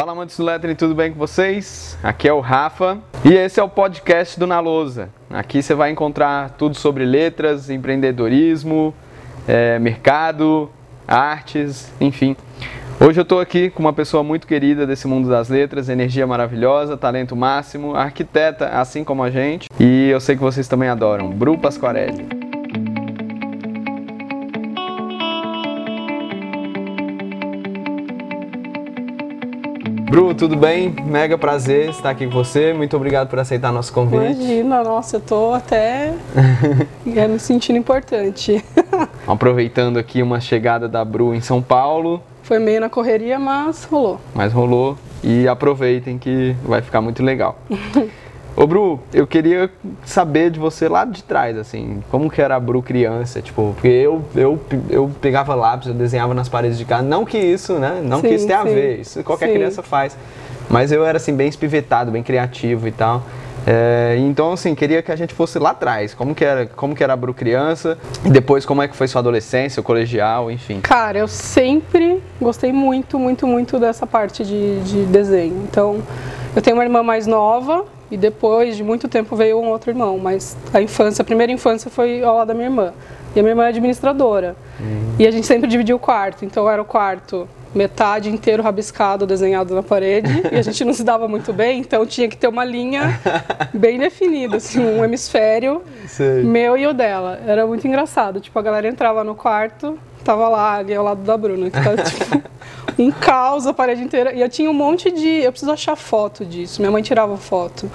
Fala amantes do lettering, tudo bem com vocês? Aqui é o Rafa e esse é o podcast do Na Lousa. Aqui você vai encontrar tudo sobre letras, empreendedorismo, é, mercado, artes, enfim. Hoje eu estou aqui com uma pessoa muito querida desse mundo das letras, energia maravilhosa, talento máximo, arquiteta assim como a gente e eu sei que vocês também adoram, Bru Pasquarelli. Bru, tudo bem? Mega prazer estar aqui com você. Muito obrigado por aceitar nosso convite. Imagina, nossa, eu tô até me sentindo importante. Aproveitando aqui uma chegada da Bru em São Paulo. Foi meio na correria, mas rolou. Mas rolou e aproveitem que vai ficar muito legal. Ô Bru, eu queria saber de você lá de trás, assim, como que era a Bru criança, tipo, porque eu, eu, eu pegava lápis, eu desenhava nas paredes de casa, não que isso, né, não sim, que isso tenha sim. a ver, isso qualquer sim. criança faz, mas eu era, assim, bem espivetado, bem criativo e tal, é, então, assim, queria que a gente fosse lá atrás, como que era, como que era a Bru criança, e depois como é que foi sua adolescência, o colegial, enfim. Cara, eu sempre gostei muito, muito, muito dessa parte de, de desenho, então, eu tenho uma irmã mais nova, e depois de muito tempo veio um outro irmão, mas a infância, a primeira infância foi ao lado da minha irmã. E a minha irmã é administradora. Uhum. E a gente sempre dividia o quarto. Então era o quarto metade inteiro rabiscado, desenhado na parede, e a gente não se dava muito bem, então tinha que ter uma linha bem definida, assim, um hemisfério Sei. meu e o dela. Era muito engraçado. Tipo, a galera entrava no quarto, tava lá, ali ao lado da Bruna, que tava, tipo, um caos a parede inteira. E eu tinha um monte de. Eu preciso achar foto disso. Minha mãe tirava foto.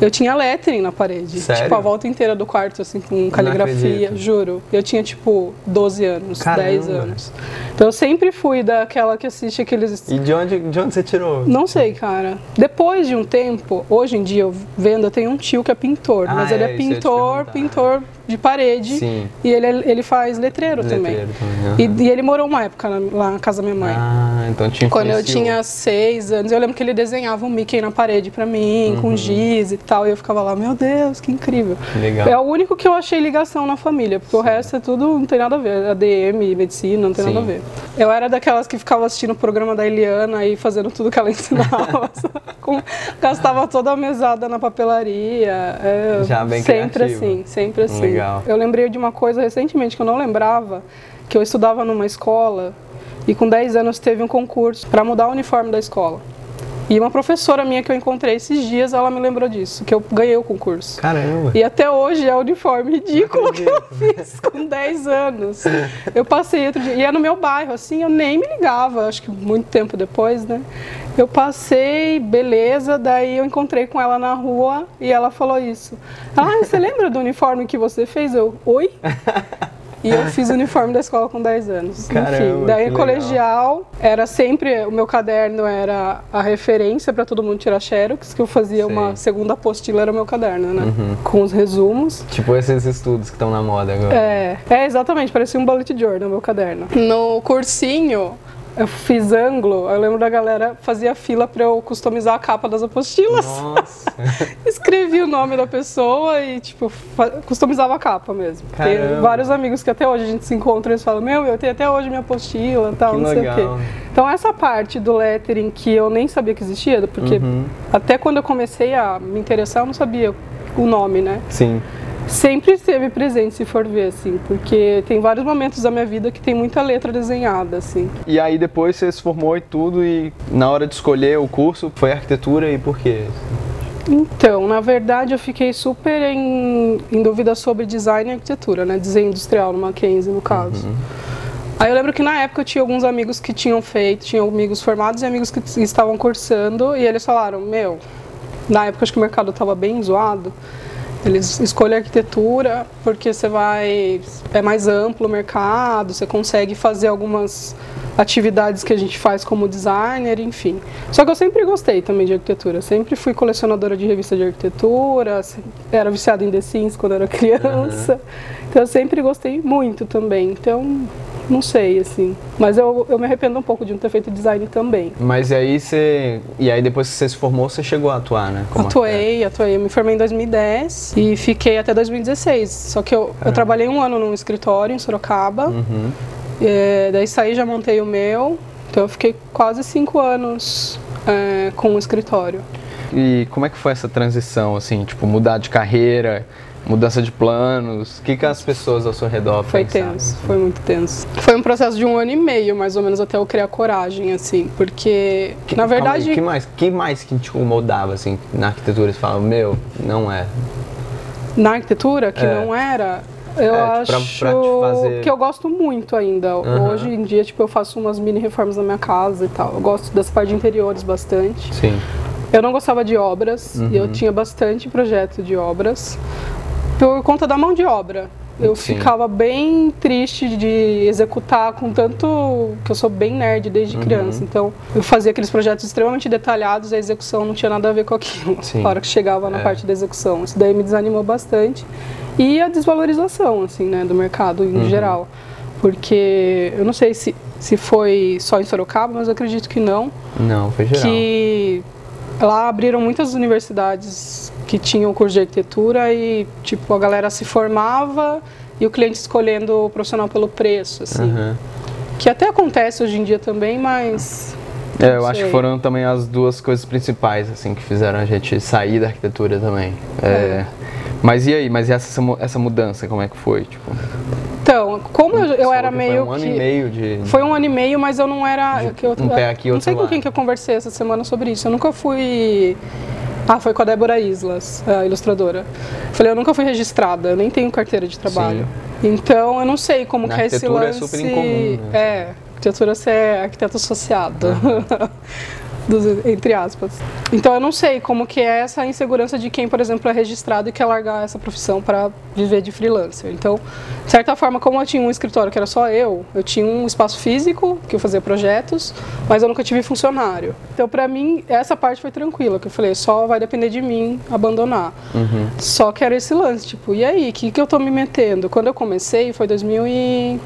Eu tinha lettering na parede. Sério? Tipo, a volta inteira do quarto, assim, com caligrafia, juro. Eu tinha, tipo, 12 anos, Caramba. 10 anos. Então eu sempre fui daquela que assiste aqueles. E de onde, de onde você tirou? Não sei, cara. Depois de um tempo, hoje em dia, eu vendo, eu tenho um tio que é pintor. Ah, mas ele é, é pintor, pintor de parede. Sim. E ele, é, ele faz letreiro, letreiro também. também uhum. e, e, ele morou uma época lá na casa da minha mãe. Ah, então tinha Quando eu tinha seis anos, eu lembro que ele desenhava um Mickey na parede pra mim, uhum. com giz e tal. E eu ficava lá, meu Deus, que incrível. Legal. É o único que eu achei ligação na família, porque Sim. o resto é tudo, não tem nada a ver. ADM, medicina, não tem Sim. nada a ver. Eu era daquelas que ficava assistindo o programa da Eliana e fazendo tudo que ela ensinava. com, gastava toda a mesada na papelaria. É, Já bem Sempre criativo. assim, sempre assim. Legal. Eu lembrei de uma coisa recentemente que eu não lembrava, que eu estudava numa escola e com 10 anos teve um concurso para mudar o uniforme da escola. E uma professora minha que eu encontrei esses dias, ela me lembrou disso, que eu ganhei o concurso. Caramba! E até hoje é o uniforme ridículo que eu fiz com 10 anos. Eu passei outro dia, e é no meu bairro, assim, eu nem me ligava, acho que muito tempo depois, né? Eu passei, beleza, daí eu encontrei com ela na rua e ela falou isso. Ah, você lembra do uniforme que você fez? Eu, oi? E eu fiz o uniforme da escola com 10 anos. Caramba, Enfim, daí colegial era sempre o meu caderno era a referência para todo mundo tirar xerox, que eu fazia Sim. uma segunda apostila era o meu caderno, né? Uhum. Com os resumos. Tipo esses estudos que estão na moda agora. É, é exatamente, parecia um bullet journal meu caderno. No cursinho, eu fiz ângulo, eu lembro da galera fazia fila para eu customizar a capa das apostilas. Nossa. Escrevi o nome da pessoa e, tipo, customizava a capa mesmo. Caramba. Tem vários amigos que até hoje a gente se encontra e eles falam, meu, eu tenho até hoje minha apostila e tal, que não legal. sei o quê. Então essa parte do lettering que eu nem sabia que existia, porque uhum. até quando eu comecei a me interessar, eu não sabia o nome, né? Sim sempre esteve presente, se for ver, assim, porque tem vários momentos da minha vida que tem muita letra desenhada, assim. E aí depois você se formou e tudo, e na hora de escolher o curso, foi arquitetura e por quê? Então, na verdade, eu fiquei super em, em dúvida sobre design e arquitetura, né? Desenho industrial no Mackenzie, no caso. Uhum. Aí eu lembro que na época eu tinha alguns amigos que tinham feito, tinham amigos formados e amigos que estavam cursando, e eles falaram, meu, na época acho que o mercado estava bem zoado, eles escolhem arquitetura porque você vai é mais amplo o mercado, você consegue fazer algumas atividades que a gente faz como designer, enfim. Só que eu sempre gostei também de arquitetura, sempre fui colecionadora de revista de arquitetura, era viciada em The Sims quando era criança. Uhum. Então eu sempre gostei muito também. Então não sei, assim. Mas eu, eu me arrependo um pouco de não ter feito design também. Mas aí você. E aí depois que você se formou, você chegou a atuar, né? Como atuei, atuei. Eu me formei em 2010 e fiquei até 2016. Só que eu, eu trabalhei um ano num escritório em Sorocaba. Uhum. É, daí saí já montei o meu. Então eu fiquei quase cinco anos é, com o escritório. E como é que foi essa transição, assim, tipo, mudar de carreira, mudança de planos? O que, que as pessoas ao seu redor Foi pensaram? tenso, foi muito tenso. Foi um processo de um ano e meio, mais ou menos, até eu criar coragem, assim, porque, Que- na calma aí, verdade... que mais, que mais que te incomodava, assim, na arquitetura? Você fala, meu, não é. Na arquitetura, que É. não era, eu É, tipo, pra- acho pra fazer- que eu gosto muito ainda. Aham. Hoje em dia, tipo, eu faço umas mini reformas na minha casa e tal. Eu gosto dessa parte de interiores bastante. Sim. Eu não gostava de obras, Uhum. e eu tinha bastante projeto de obras por conta da mão de obra. Eu Sim. ficava bem triste de executar com tanto que eu sou bem nerd desde Uhum. criança. Então, eu fazia aqueles projetos extremamente detalhados, a execução não tinha nada a ver com aquilo. Sim. Na hora que chegava na É. parte da execução. Isso daí me desanimou bastante. E a desvalorização, assim, né, do mercado em Uhum. geral. Porque eu não sei se, se foi só em Sorocaba, mas eu acredito que não Não, foi geral. que lá abriram muitas universidades que tinham curso de arquitetura e tipo a galera se formava e o cliente escolhendo o profissional pelo preço, assim. Aham. Que até acontece hoje em dia também, mas É, eu Não acho que sei. foram também as duas coisas principais, assim, que fizeram a gente sair da arquitetura também. É. Mas e aí? Mas e essa, essa mudança, como é que foi? Tipo, então, como eu, eu era meio Foi um ano que e meio de... Foi um ano e meio, mas eu não era. De eu, um pé aqui, não sei com lá. quem que eu conversei essa semana sobre isso. Eu nunca fui. Ah, foi com a Débora Islas, a ilustradora. Falei, eu nunca fui registrada, eu nem tenho carteira de trabalho. Então, eu não sei como Na que é esse arquitetura é lance. super incomum, né? É, arquitetura você é arquiteto associado. Dos- entre aspas. Então eu não sei como que é essa insegurança de quem, por exemplo, é registrado e quer largar essa profissão para viver de freelancer. Então, de certa forma, como eu tinha um escritório que era só eu, eu tinha um espaço físico que eu fazia projetos, mas eu nunca tive funcionário. Então, para mim, essa parte foi tranquila, que eu falei, só vai depender de mim abandonar. Uhum. Só que era esse lance, tipo, e aí, o que, que eu tô me metendo? Quando eu comecei, foi 2000 e...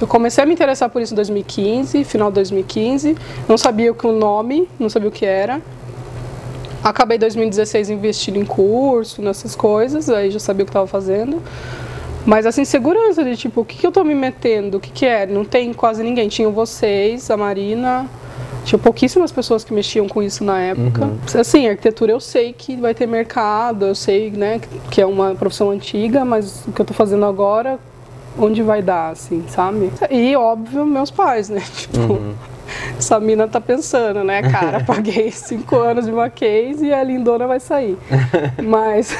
Eu comecei a me interessar por isso em 2015, final de 2015. Não sabia o que o nome, não sabia o que era. Acabei em 2016 investindo em curso, nessas coisas, aí já sabia o que estava fazendo. Mas essa insegurança de tipo, o que, que eu tô me metendo? O que, que é? Não tem quase ninguém. Tinham vocês, a Marina, tinha pouquíssimas pessoas que mexiam com isso na época. Assim, arquitetura eu sei que vai ter mercado, eu sei, né, que é uma profissão antiga, mas o que eu tô fazendo agora, onde vai dar, assim, sabe? E óbvio, meus pais, né? Tipo, essa mina tá pensando, né, cara? Paguei cinco anos de uma case e a lindona vai sair. Mas.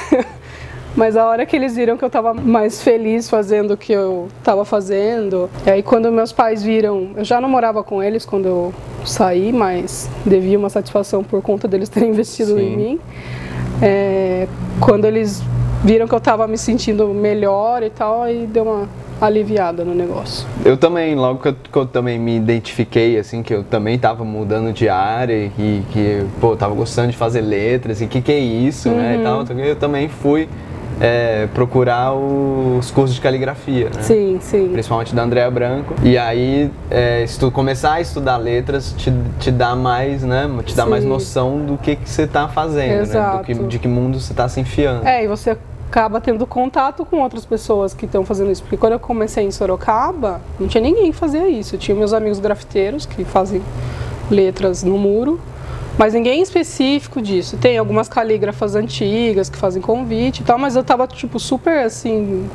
Mas a hora que eles viram que eu tava mais feliz fazendo o que eu tava fazendo, e aí quando meus pais viram, eu já não morava com eles quando eu saí, mas devia uma satisfação por conta deles terem investido Sim. em mim. É, quando eles viram que eu tava me sentindo melhor e tal, aí deu uma aliviada no negócio. Eu também, logo que eu, que eu também me identifiquei, assim, que eu também tava mudando de área e que, pô, eu tava gostando de fazer letras e que que é isso, né, Uhum. e tal, eu também fui é, procurar os cursos de caligrafia, né? Sim, sim. Principalmente da Andrea Branco. E aí, é, começar a estudar letras, te, te dá mais, né? Te dá mais Sim. noção do que, que você tá fazendo, né? Do Exato. que, de que mundo você tá se enfiando. É, e você acaba tendo contato com outras pessoas que estão fazendo isso. Porque quando eu comecei em Sorocaba, não tinha ninguém que fazia isso. Eu tinha meus amigos grafiteiros que fazem letras no muro, mas ninguém específico disso. Tem algumas calígrafas antigas que fazem convite e tal, mas eu tava, tipo, super assim,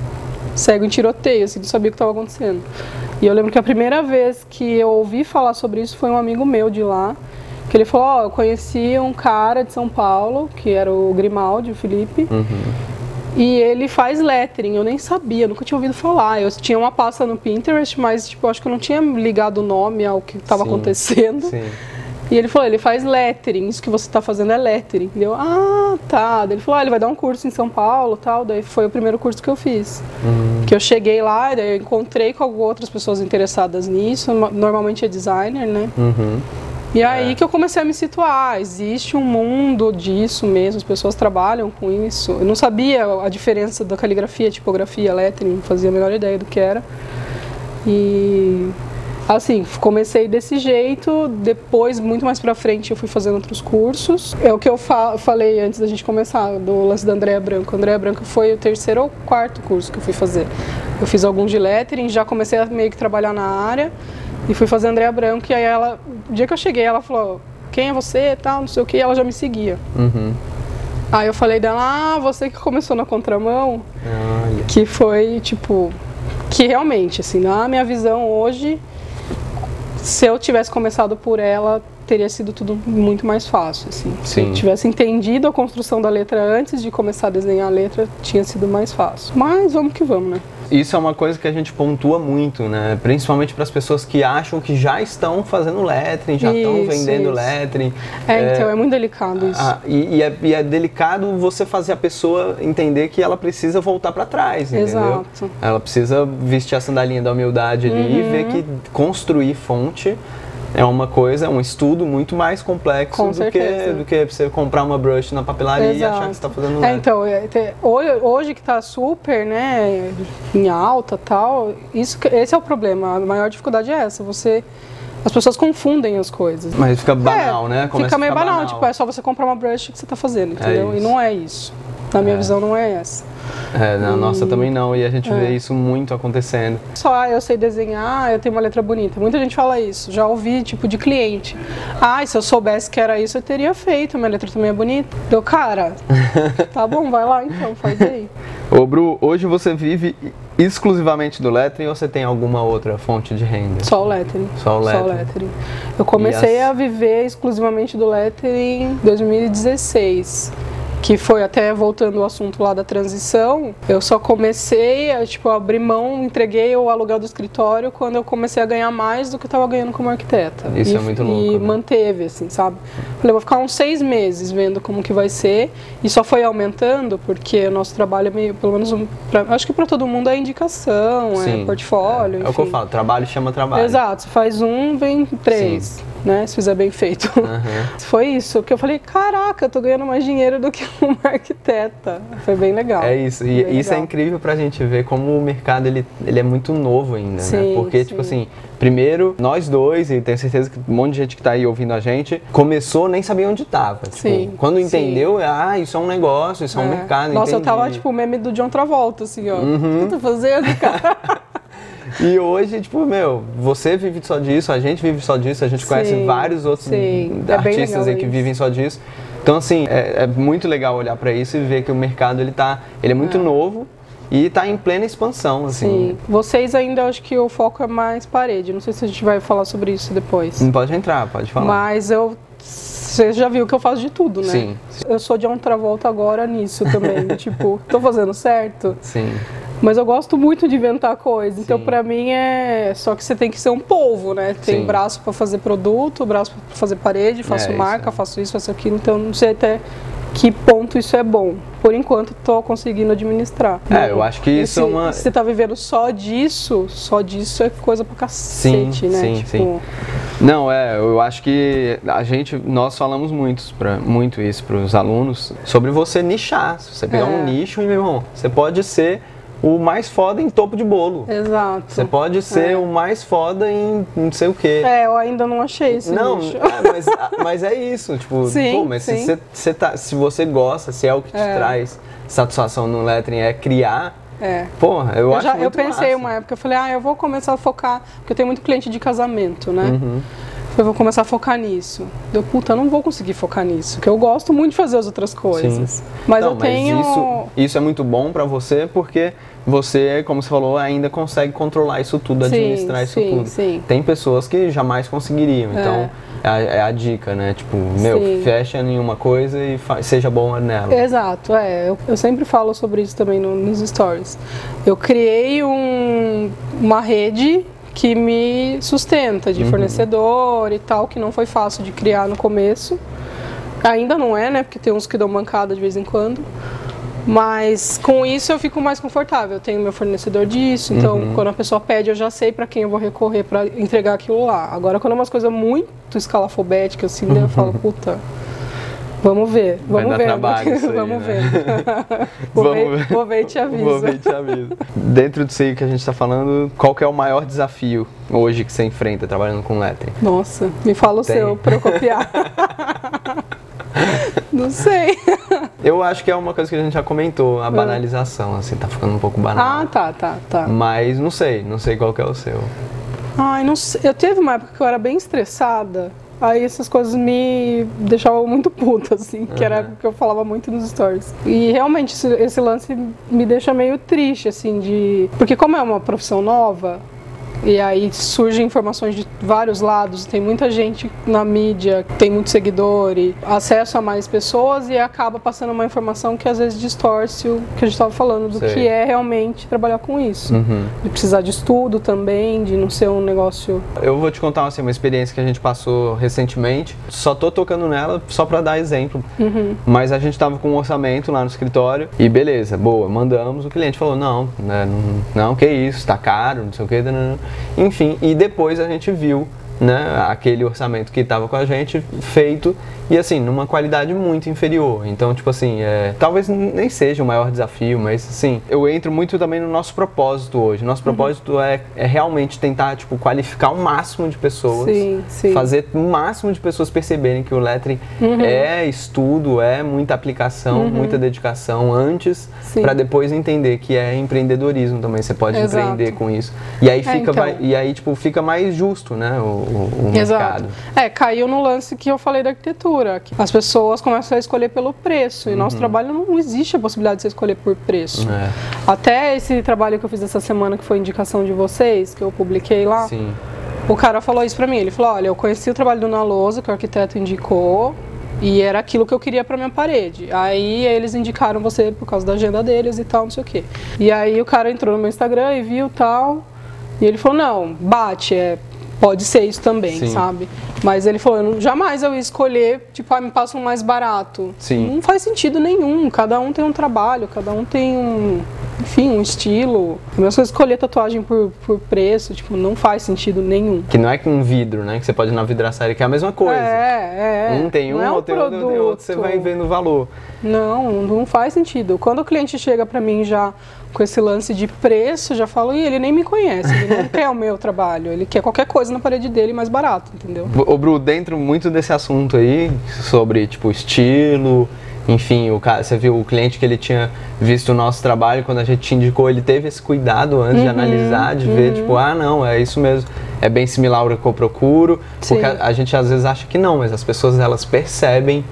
cego em tiroteio, assim, não sabia o que estava acontecendo. E eu lembro que a primeira vez que eu ouvi falar sobre isso foi um amigo meu de lá, que ele falou, ó, eu conheci um cara de São Paulo, que era o Grimaldi, o Felipe, Uhum. E ele faz lettering, eu nem sabia, nunca tinha ouvido falar. Eu tinha uma pasta no Pinterest, mas tipo, acho que eu não tinha ligado o nome ao que estava acontecendo. Sim. E ele falou, ele faz lettering, isso que você está fazendo é lettering. E eu, ah, tá. Daí ele falou, ah, ele vai dar um curso em São Paulo tal. Daí foi o primeiro curso que eu fiz. Uhum. Que eu cheguei lá, daí eu encontrei com outras pessoas interessadas nisso, no- normalmente é designer, né? Uhum. E aí É. que eu comecei a me situar, existe um mundo disso mesmo, as pessoas trabalham com isso. Eu não sabia a diferença da caligrafia, tipografia, lettering, não fazia a menor ideia do que era. E assim, comecei desse jeito, depois, muito mais pra frente, eu fui fazendo outros cursos. É o que eu fa- falei antes da gente começar, do lance da Andréa Branco. Andréa Branco foi o terceiro ou quarto curso que eu fui fazer. Eu fiz alguns de lettering, já comecei a meio que trabalhar na área e fui fazer Andréa Branco. E aí ela, o dia que eu cheguei, ela falou: quem é você, tal, não sei o que, ela já me seguia. Uhum. Aí eu falei dela, ah, você que começou na contramão, Olha. que foi, tipo, que realmente, assim, na minha visão hoje, se eu tivesse começado por ela, teria sido tudo muito mais fácil, assim. Se Sim. eu tivesse entendido a construção da letra antes de começar a desenhar a letra, tinha sido mais fácil. Mas vamos que vamos, né? Isso é uma coisa que a gente pontua muito, né? Principalmente para as pessoas que acham que já estão fazendo lettering, já estão vendendo isso. lettering. É, então é muito delicado isso. Ah, e, e é, e é delicado você fazer a pessoa entender que ela precisa voltar para trás, entendeu? Exato. Ela precisa vestir a sandalinha da humildade ali Uhum. e ver que construir fonte é uma coisa, é um estudo muito mais complexo Com do que, do que você comprar uma brush na papelaria e achar que você está fazendo É, então, é, hoje, que tá super, né, em alta tal, isso, esse é o problema. A maior dificuldade é essa. Você, as pessoas confundem as coisas. Mas fica banal, É, né? Começa fica meio ficar banal, tipo, é só você comprar uma brush que você tá fazendo, entendeu? e isso. não é isso. Na minha É. visão, não é essa. É, na nossa também não, e a gente vê É. isso muito acontecendo. Só ah, eu sei desenhar, eu tenho uma letra bonita. Muita gente fala isso. Já ouvi, tipo, de cliente. Ah, se eu soubesse que era isso, eu teria feito. Minha letra também é bonita. Deu, cara, tá bom, vai lá então, faz aí. Ô, Bru, hoje você vive exclusivamente do lettering ou você tem alguma outra fonte de renda? Só o lettering. Só o lettering. lettering. Eu comecei E as- a viver exclusivamente do lettering em 2016. Que foi até voltando ao assunto lá da transição. Eu só comecei a, tipo, abrir mão, entreguei o aluguel do escritório quando eu comecei a ganhar mais do que eu estava ganhando como arquiteta. Isso e, é muito louco, E né? manteve, assim, sabe? Falei, vou ficar uns seis meses vendo como que vai ser. E só foi aumentando, porque o nosso trabalho é meio, pelo menos, um, pra- acho que para todo mundo é indicação, Sim, é portfólio, É, é o que eu falo, trabalho chama trabalho. Exato, você faz um, vem três, né? Se fizer bem feito. Aham. Foi isso, que eu falei, caraca, eu tô ganhando mais dinheiro do que uma arquiteta. Foi bem legal. É isso, e isso é legal. incrível pra gente ver como o mercado ele, ele é muito novo ainda, né? Sim, Porque, sim. tipo assim, primeiro, nós dois, e tenho certeza que um monte de gente que tá aí ouvindo a gente, começou, nem sabia onde tava. Tipo, Sim, quando sim. entendeu, ah, isso é um negócio, isso é, um É. mercado, Nossa, eu entendi. tava tipo o meme do John Travolta, assim, ó. Uhum. O que eu tô fazendo, cara? E hoje, tipo, meu, você vive só disso, a gente vive só disso, a gente conhece Sim, vários outros sim. É artistas aí que isso. vivem só disso. Então, assim, é, é muito legal olhar pra isso e ver que o mercado, ele tá, ele é muito novo e tá em plena expansão, assim. Sim. Vocês ainda, acho que o foco é mais parede. Não sei se a gente vai falar sobre isso depois. Não pode entrar, pode falar. Mas eu. Você já viu que eu faço de tudo, né? Sim. Eu sou de um Travolta agora nisso também. tipo, tô fazendo certo? Sim. Mas eu gosto muito de inventar coisas. Então, Sim. pra mim, é. Só que você tem que ser um polvo, né? Tem Sim. braço pra fazer produto, braço pra fazer parede, faço É, isso marca, é. faço isso, faço aquilo. Então, não sei até que ponto isso é bom. Por enquanto, tô conseguindo administrar. É, eu acho que isso é uma- Se você tá vivendo só disso, só disso é coisa pra cacete, né? sim, tipo, sim. Não, é, eu acho que a gente, nós falamos muito, pra, muito isso para os alunos, sobre você nichar. Se você pegar É. um nicho, meu irmão, você pode ser o mais foda em topo de bolo. Exato. Você pode ser É. o mais foda em não sei o quê. É, eu ainda não achei esse Não, é, mas, mas é isso, tipo, Sim, pô, mas se sim. você, você tá, se você gosta, se é o que te É. traz satisfação no lettering, é criar, É. porra, eu, Eu, acho já, eu pensei massa. uma época, eu falei, ah, eu vou começar a focar, porque eu tenho muito cliente de casamento, né? Uhum. Eu vou começar a focar nisso. Deu, puta, eu não vou conseguir focar nisso, porque eu gosto muito de fazer as outras coisas. Mas Não, eu tenho. isso, isso é muito bom pra você porque você, como você falou, ainda consegue controlar isso tudo, Sim, administrar isso sim, tudo. sim. Tem pessoas que jamais conseguiriam, então é a, é a dica, né? Tipo, meu, Sim. fecha em uma coisa e seja bom nela. Exato, é. Eu, eu sempre falo sobre isso também no- nos stories. Eu criei um- uma rede que me sustenta Uhum. de fornecedor e tal, que não foi fácil de criar no começo. Ainda não é, né? Porque tem uns que dão mancada de vez em quando. Mas com isso eu fico mais confortável. Eu tenho meu fornecedor disso, então Uhum. quando a pessoa pede, eu já sei para quem eu vou recorrer para entregar aquilo lá. Agora, quando é umas coisas muito escalafobéticas, assim, né, eu falo, puta. Vamos ver, Vai vamos dar ver. trabalho isso aí, vamos né? ver. vou, Vamos ver, vou ver e te aviso. Vou ver e te aviso. Dentro disso aí que a gente tá falando, qual que é o maior desafio hoje que você enfrenta trabalhando com lettering? Nossa, me fala o Tem. seu pra eu copiar. Não sei. Eu acho que é uma coisa que a gente já comentou, a banalização, assim, tá ficando um pouco banal. Ah, tá, tá, tá. Mas não sei, não sei qual que é o seu. Ai, não sei. Eu teve uma época que eu era bem estressada. Aí essas coisas me deixavam muito puta, assim, que era o que eu falava muito nos stories. E realmente esse, esse lance me deixa meio triste, assim, de. Porque como é uma profissão nova, e aí surgem informações de vários lados, tem muita gente na mídia, tem muito seguidor e acesso a mais pessoas e acaba passando uma informação que às vezes distorce o que a gente estava falando do Sei. que é realmente trabalhar com isso. Uhum. De precisar de estudo também, de não ser um negócio. Eu vou te contar assim, uma experiência que a gente passou recentemente. Só tô tocando nela só pra dar exemplo. Mas a gente tava com um orçamento lá no escritório e beleza, boa, mandamos. O cliente falou: não, né, não, não, que isso, tá caro, não sei o que. Enfim, e depois a gente viu né, aquele orçamento que estava com a gente feito e assim, numa qualidade muito inferior. Então, tipo assim, é, talvez nem seja o maior desafio, mas assim, eu entro muito também no nosso propósito hoje. Nosso propósito é, é realmente tentar, tipo, qualificar o máximo de pessoas, Sim, sim. fazer o máximo de pessoas perceberem que o lettering é estudo, é muita aplicação, muita dedicação antes, para depois entender que é empreendedorismo também. Você pode Exato. empreender com isso. E aí É, fica, então. e aí tipo fica mais justo, né, o, o, o mercado. É, caiu no lance que eu falei da arquitetura. que As pessoas começam a escolher pelo preço. E nosso trabalho não existe a possibilidade de você escolher por preço. É, Até esse trabalho que eu fiz essa semana, que foi indicação de vocês, que eu publiquei lá, sim. o cara falou isso pra mim. Ele falou: olha, eu conheci o trabalho do Naloso, que o arquiteto indicou. E era aquilo que eu queria pra minha parede. Aí eles indicaram você por causa da agenda deles e tal, não sei o quê. E aí o cara entrou no meu Instagram e viu tal. E ele falou: não, bate, é, pode ser isso também, Sim. sabe? Mas ele falou: eu não- jamais eu ia escolher, tipo, ah, me passa um mais barato. Sim. Não faz sentido nenhum. Cada um tem um trabalho, cada um tem um. Enfim, um estilo. A mesma coisa escolher tatuagem por, por preço, tipo, não faz sentido nenhum. Que não é com um vidro, né, que você pode ir na vidraçaria, que é a mesma coisa. É, é. Um tem um, não é outro tem outro, tem outro, você vai vendo o valor. Não, não faz sentido. Quando o cliente chega pra mim já com esse lance de preço, já falo, Ih, ele nem me conhece, ele não quer o meu trabalho, ele quer qualquer coisa na parede dele mais barato, entendeu? Ô, Bru, dentro muito desse assunto aí, sobre, tipo, estilo, enfim, o cara, você viu o cliente que ele tinha visto o nosso trabalho, quando a gente te indicou, ele teve esse cuidado antes Uhum, de analisar, de ver, tipo, ah, não, é isso mesmo, é bem similar ao que eu procuro, porque Sim. a, a gente às vezes acha que não, mas as pessoas, elas percebem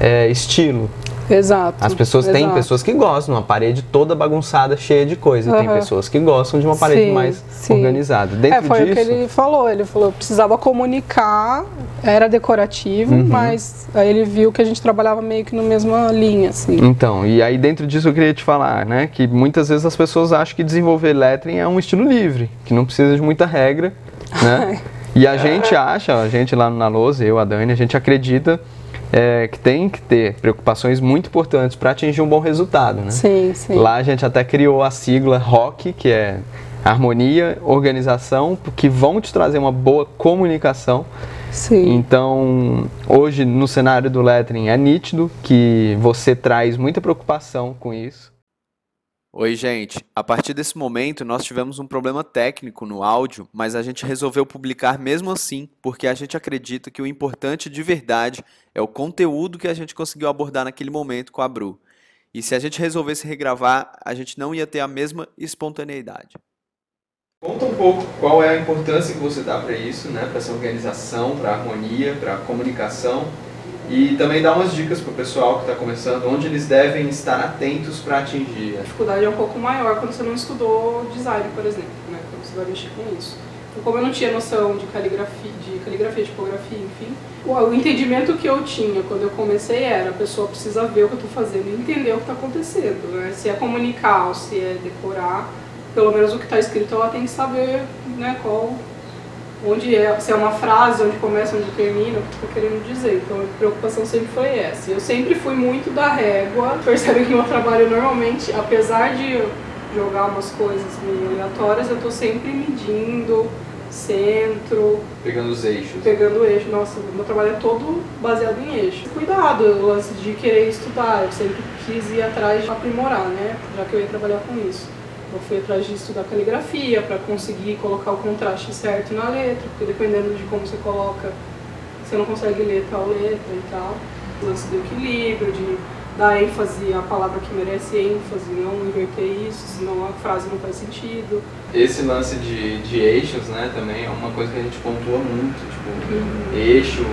é, estilo. Exato. As pessoas têm exato. pessoas que gostam de uma parede toda bagunçada, cheia de coisa. Tem Aham. pessoas que gostam de uma parede Sim, mais sim. organizada. Dentro É, foi disso, o que ele falou. Ele falou, precisava comunicar, era decorativo, Uhum. mas aí ele viu que a gente trabalhava meio que na mesma linha, assim. Então, e aí dentro disso eu queria te falar, né, que muitas vezes as pessoas acham que desenvolver lettering é um estilo livre, que não precisa de muita regra, né? e a gente acha, a gente lá na Lousa, eu, a Dani, a gente acredita é, que tem que ter preocupações muito importantes para atingir um bom resultado, né? Sim, sim. Lá a gente até criou a sigla ROC, que é harmonia, organização, que vão te trazer uma boa comunicação. sim. Então, hoje no cenário do lettering é nítido que você traz muita preocupação com isso. Oi, gente. A partir desse momento, nós tivemos um problema técnico no áudio, mas a gente resolveu publicar mesmo assim, porque a gente acredita que o importante de verdade é o conteúdo que a gente conseguiu abordar naquele momento com a Bru. E se a gente resolvesse regravar, a gente não ia ter a mesma espontaneidade. Conta um pouco qual é a importância que você dá para isso, né? Para essa organização, para a harmonia, para a comunicação. E também dá umas dicas para o pessoal que está começando, onde eles devem estar atentos para atingir. A dificuldade é um pouco maior quando você não estudou design, por exemplo, né? Quando você vai mexer com isso. Então, como eu não tinha noção de caligrafia, de caligrafia, tipografia, enfim, o entendimento que eu tinha quando eu comecei era a pessoa precisa ver o que eu estou fazendo e entender o que está acontecendo, né? Se é comunicar ou se é decorar, pelo menos o que está escrito ela tem que saber, né, qual onde é, se é uma frase, onde começa, onde termina, o que está querendo dizer. Então a preocupação sempre foi essa. Eu sempre fui muito da régua. Percebe que meu trabalho normalmente, apesar de eu jogar umas coisas meio aleatórias, eu estou sempre medindo centro, Pegando os eixos. pegando eixo. Nossa, meu trabalho é todo baseado em eixo. Cuidado, o lance de querer estudar. Eu sempre quis ir atrás de aprimorar, né? Já que eu ia trabalhar com isso. Eu fui atrás de estudar caligrafia para conseguir colocar o contraste certo na letra, porque dependendo de como você coloca, você não consegue ler tal letra e tal. O lance do equilíbrio, de dar ênfase à palavra que merece ênfase, não inverter isso, senão a frase não faz sentido. Esse lance de, de eixos, né, também é uma coisa que a gente pontua muito, tipo, uhum. eixo,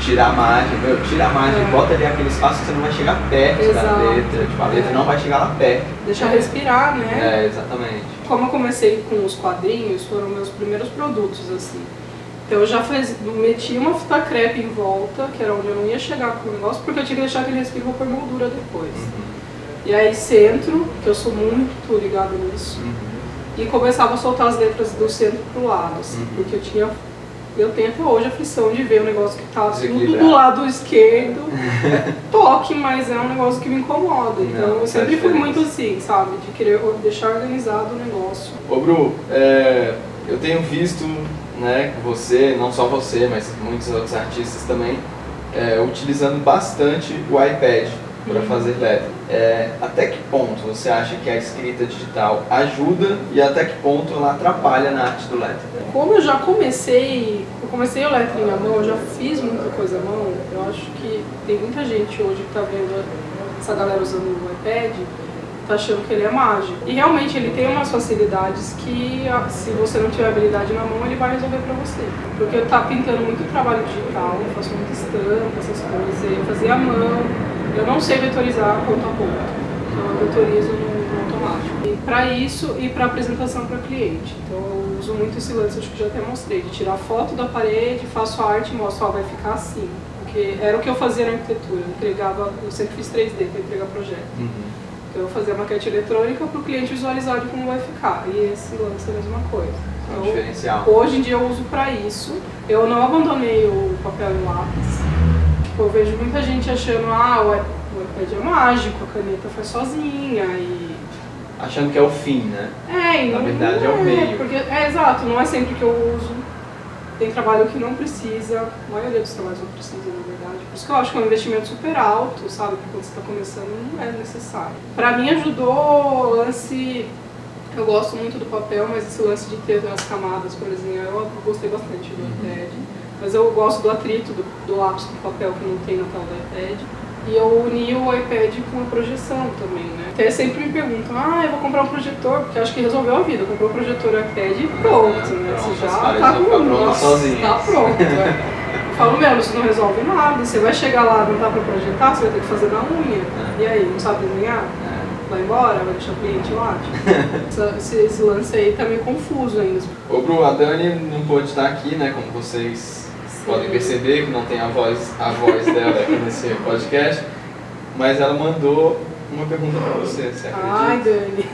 tirar a margem, meu, tira a margem, é. bota ali aquele espaço que você não vai chegar perto Exato. da letra, tipo, a letra é. não vai chegar lá perto. Deixar respirar, né? É, exatamente. Como eu comecei com os quadrinhos, foram meus primeiros produtos, assim. Então eu já faz, meti uma fita crepe em volta, que era onde eu não ia chegar com o negócio, porque eu tinha que deixar aquele respiro para moldura depois. Uhum. E aí centro, que eu sou muito ligado nisso, uhum. e começava a soltar as letras do centro pro lado, assim, uhum. porque eu tinha eu tenho até hoje a aflição de ver o negócio que tá tudo do lado esquerdo. toque, mas é um negócio que me incomoda. Então Não, eu sempre fui muito assim, sabe? De querer deixar organizado o negócio. Ô Bru, é, eu tenho visto né, você, não só você, mas muitos outros artistas também, é, utilizando bastante o iPad para fazer letra. É, até que ponto você acha que a escrita digital ajuda e até que ponto ela atrapalha na arte do letra? Como eu já comecei, eu comecei o lettering à mão, eu já fiz muita coisa à mão, eu acho que tem muita gente hoje que está vendo essa galera usando o iPad tá achando que ele é mágico. E realmente ele tem umas facilidades que se você não tiver habilidade na mão, ele vai resolver para você. Porque eu tá pintando muito trabalho digital, eu faço muita estampa, essas coisas, eu fazia à mão. Eu não sei vetorizar ponto a ponto. Então eu vetorizo no, automático. E para isso e para apresentação para cliente. Então eu uso muito esse lance, acho que já até mostrei, de tirar foto da parede, faço a arte e mostro, ó, vai ficar assim. Porque era o que eu fazia na arquitetura, eu entregava, eu sempre fiz 3D para entregar projeto. Uhum. Então, eu fazia a maquete eletrônica para o cliente visualizar de como vai ficar. E esse lance é a mesma coisa. É então, diferencial. Hoje em dia eu uso para isso. Eu não abandonei o papel e lápis. Tipo, eu vejo muita gente achando, ah, o iPad é mágico, a caneta faz sozinha e... Achando que é o fim, né? É, e Na verdade é, é o meio. Porque, é exato, não é sempre que eu uso. Tem trabalho que não precisa, a maioria dos trabalhos não precisa, na verdade. Por isso que eu acho que é um investimento super alto, sabe? Porque quando você está começando não é necessário. Para mim ajudou o lance. Eu gosto muito do papel, mas esse lance de ter as camadas, por exemplo, eu gostei bastante do uhum. iPad. Mas eu gosto do atrito do, do lápis com papel que não tem na tela do iPad. E eu uni o iPad com a projeção também, né? Até sempre me perguntam, ah, eu vou comprar um projetor, porque acho que resolveu a vida. Comprou um projetor iPad e pronto, né? Você já tá com nossa, sozinho. Tá pronto, né? Eu falo mesmo, isso não resolve nada. Você vai chegar lá, não dá pra projetar, você vai ter que fazer na unha. É. E aí, não sabe desenhar? É. Vai embora, vai deixar o cliente lá. Tipo. esse, esse, lance aí tá meio confuso ainda. Ô, Bru, a Dani não pôde estar aqui, né? Como vocês podem perceber que não tem a voz, a voz dela aqui nesse podcast, mas ela mandou uma pergunta para você, você acredita? Ai, Dani.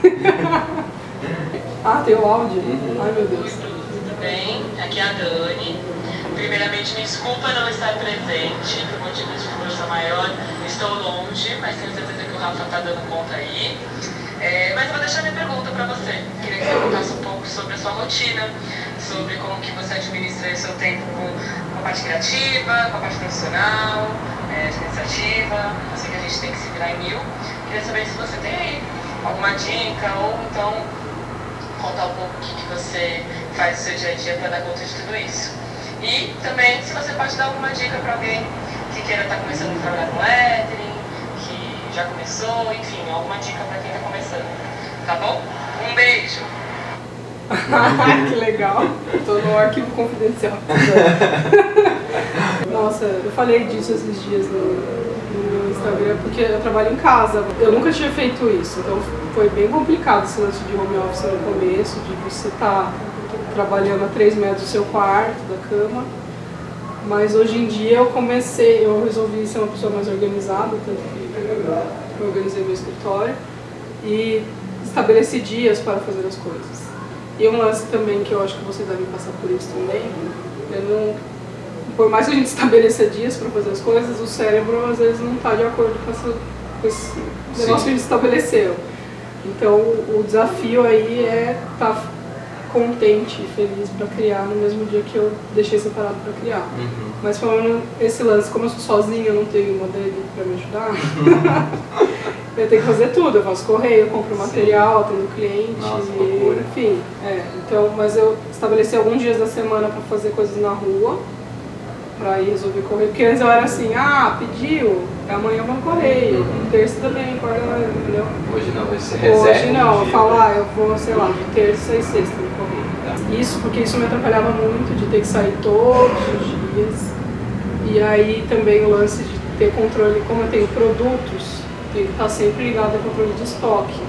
ah, tem o áudio? Uhum. Ai, meu Deus. Tudo bem? Aqui é a Dani. Primeiramente, me desculpa não estar presente por motivos de força maior. Estou longe, mas tenho certeza que o Rafa está dando conta aí. É, mas eu vou deixar minha pergunta para você. Queria que você contasse um pouco sobre a sua rotina, sobre como que você administra seu tempo com a parte criativa, com a parte profissional, é, administrativa. Eu sei que a gente tem que se virar em mil. Queria saber se você tem aí alguma dica ou então contar um pouco o que, que você faz no seu dia a dia para dar conta de tudo isso. E também se você pode dar alguma dica para alguém que queira estar tá começando a trabalhar com lettering, que já começou, enfim, alguma dica para quem está começando. Tá bom? Um beijo! que legal. Tô no arquivo confidencial. Nossa, eu falei disso esses dias no, no Instagram, porque eu trabalho em casa. Eu nunca tinha feito isso, então foi bem complicado esse lance de home office no começo, de você estar tá trabalhando a 3 metros do seu quarto, da cama. Mas hoje em dia eu comecei, eu resolvi ser uma pessoa mais organizada, tanto que eu organizei meu escritório e estabeleci dias para fazer as coisas. E um lance também que eu acho que vocês devem passar por isso também, é não, por mais que a gente estabeleça dias para fazer as coisas, o cérebro às vezes não está de acordo com, essa, com esse negócio Sim. que a gente estabeleceu. Então o desafio aí é estar tá contente e feliz para criar no mesmo dia que eu deixei separado para criar. Uhum. Mas falando esse lance, como eu sou sozinha, eu não tenho uma dele para me ajudar. eu tenho que fazer tudo, eu faço correio, eu compro material, atendo cliente, Nossa, enfim. É, então, mas eu estabeleci alguns dias da semana para fazer coisas na rua. pra ir resolver correio. Porque antes eu era assim, ah, pediu, amanhã eu vou no correio, terça também, quarta, entendeu? Hoje não, você reserva Hoje não, um eu falo, ah, eu vou, sei lá, de terça e sexta no correio. Isso porque isso me atrapalhava muito, de ter que sair todos os dias. E aí também o lance de ter controle, como eu tenho produtos, que estar sempre ligado ao controle de estoque,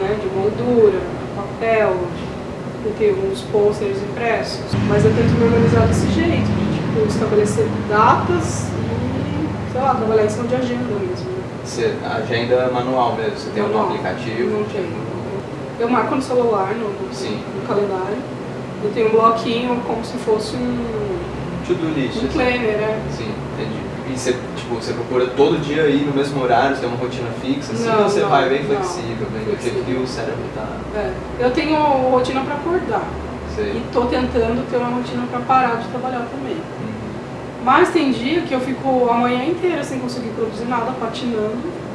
né? De moldura, de papel, de, eu tenho uns posters impressos. Mas eu tento me organizar desse jeito, de tipo, estabelecer datas e, sei lá, trabalhar em cima de agenda mesmo. né? Você, agenda manual mesmo, você tem Manual. aplicativo? Não tenho. Eu marco no celular, no, no, no calendário. Eu tenho um bloquinho como se fosse um, To-do list. um planner, né? Sim, entendi. E você, tipo, você procura todo dia ir no mesmo horário, você tem uma rotina fixa, assim, Não, você não, vai bem não. flexível, bem do jeito que o cérebro tá. É. Eu tenho rotina para acordar. Sei. E tô tentando ter uma rotina para parar de trabalhar também. Uhum. Mas tem dia que eu fico a manhã inteira sem conseguir produzir nada, patinando.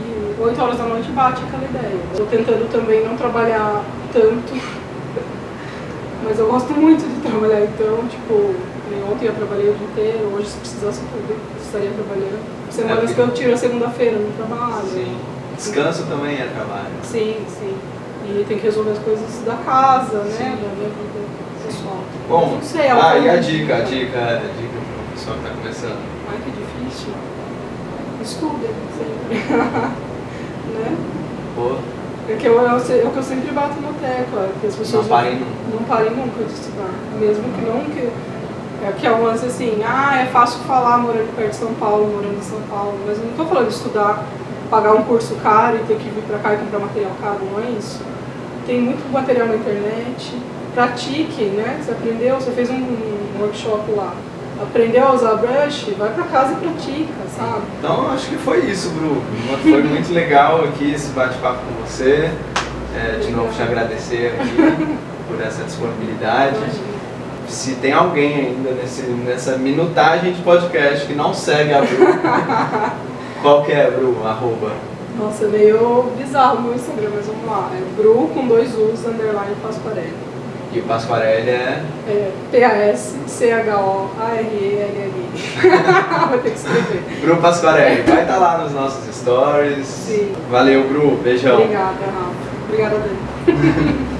E 8 horas da noite bate aquela ideia. Tô tentando também não trabalhar tanto. Mas eu gosto muito de trabalhar, então, tipo, nem ontem eu trabalhei o dia inteiro, hoje se precisasse eu estaria trabalhando. Semanas É, que eu tiro a segunda-feira no trabalho. Sim. Descanso também é trabalho. Sim, sim. E tem que resolver as coisas da casa, Sim. né? Da minha vida pessoal. Bom, não sei, ela ah, e a dica, a dica, a dica pro pessoal que tá começando. Ai, que difícil. Estudem sempre. né? Pô, É que eu, eu, é o que eu sempre bato na tecla, que as pessoas não parem nunca. não parem nunca de estudar. Mesmo que não que. É que é um lance assim, ah, é fácil falar morando perto de São Paulo, morando em São Paulo, mas eu não tô falando de estudar, pagar um curso caro e ter que vir pra cá e comprar material caro, não é isso. Tem muito material na internet, pratique, né? Você aprendeu, você fez um, um workshop lá, aprendeu a usar brush, vai pra casa e pratica, sabe? Então acho que foi isso, Bru. Foi muito legal aqui esse bate-papo com você. É, de novo te agradecer aqui por essa disponibilidade. Se tem alguém ainda nesse, nessa minutagem de podcast que não segue a Bru, qual que é, Bru? Arroba. Nossa, é meio bizarro o meu Instagram, mas vamos lá. É Bru com dois U's, underline Pasquarelli. E o Pasquarelli é. É P-A-S-C-H-O-A-R-E-L-L-I. Vou ter que escrever. Bru Pasquarelli. Vai estar lá nos nossos stories. Sim. Valeu, Bru. Beijão. Obrigada, Rafa. Obrigada, Dani.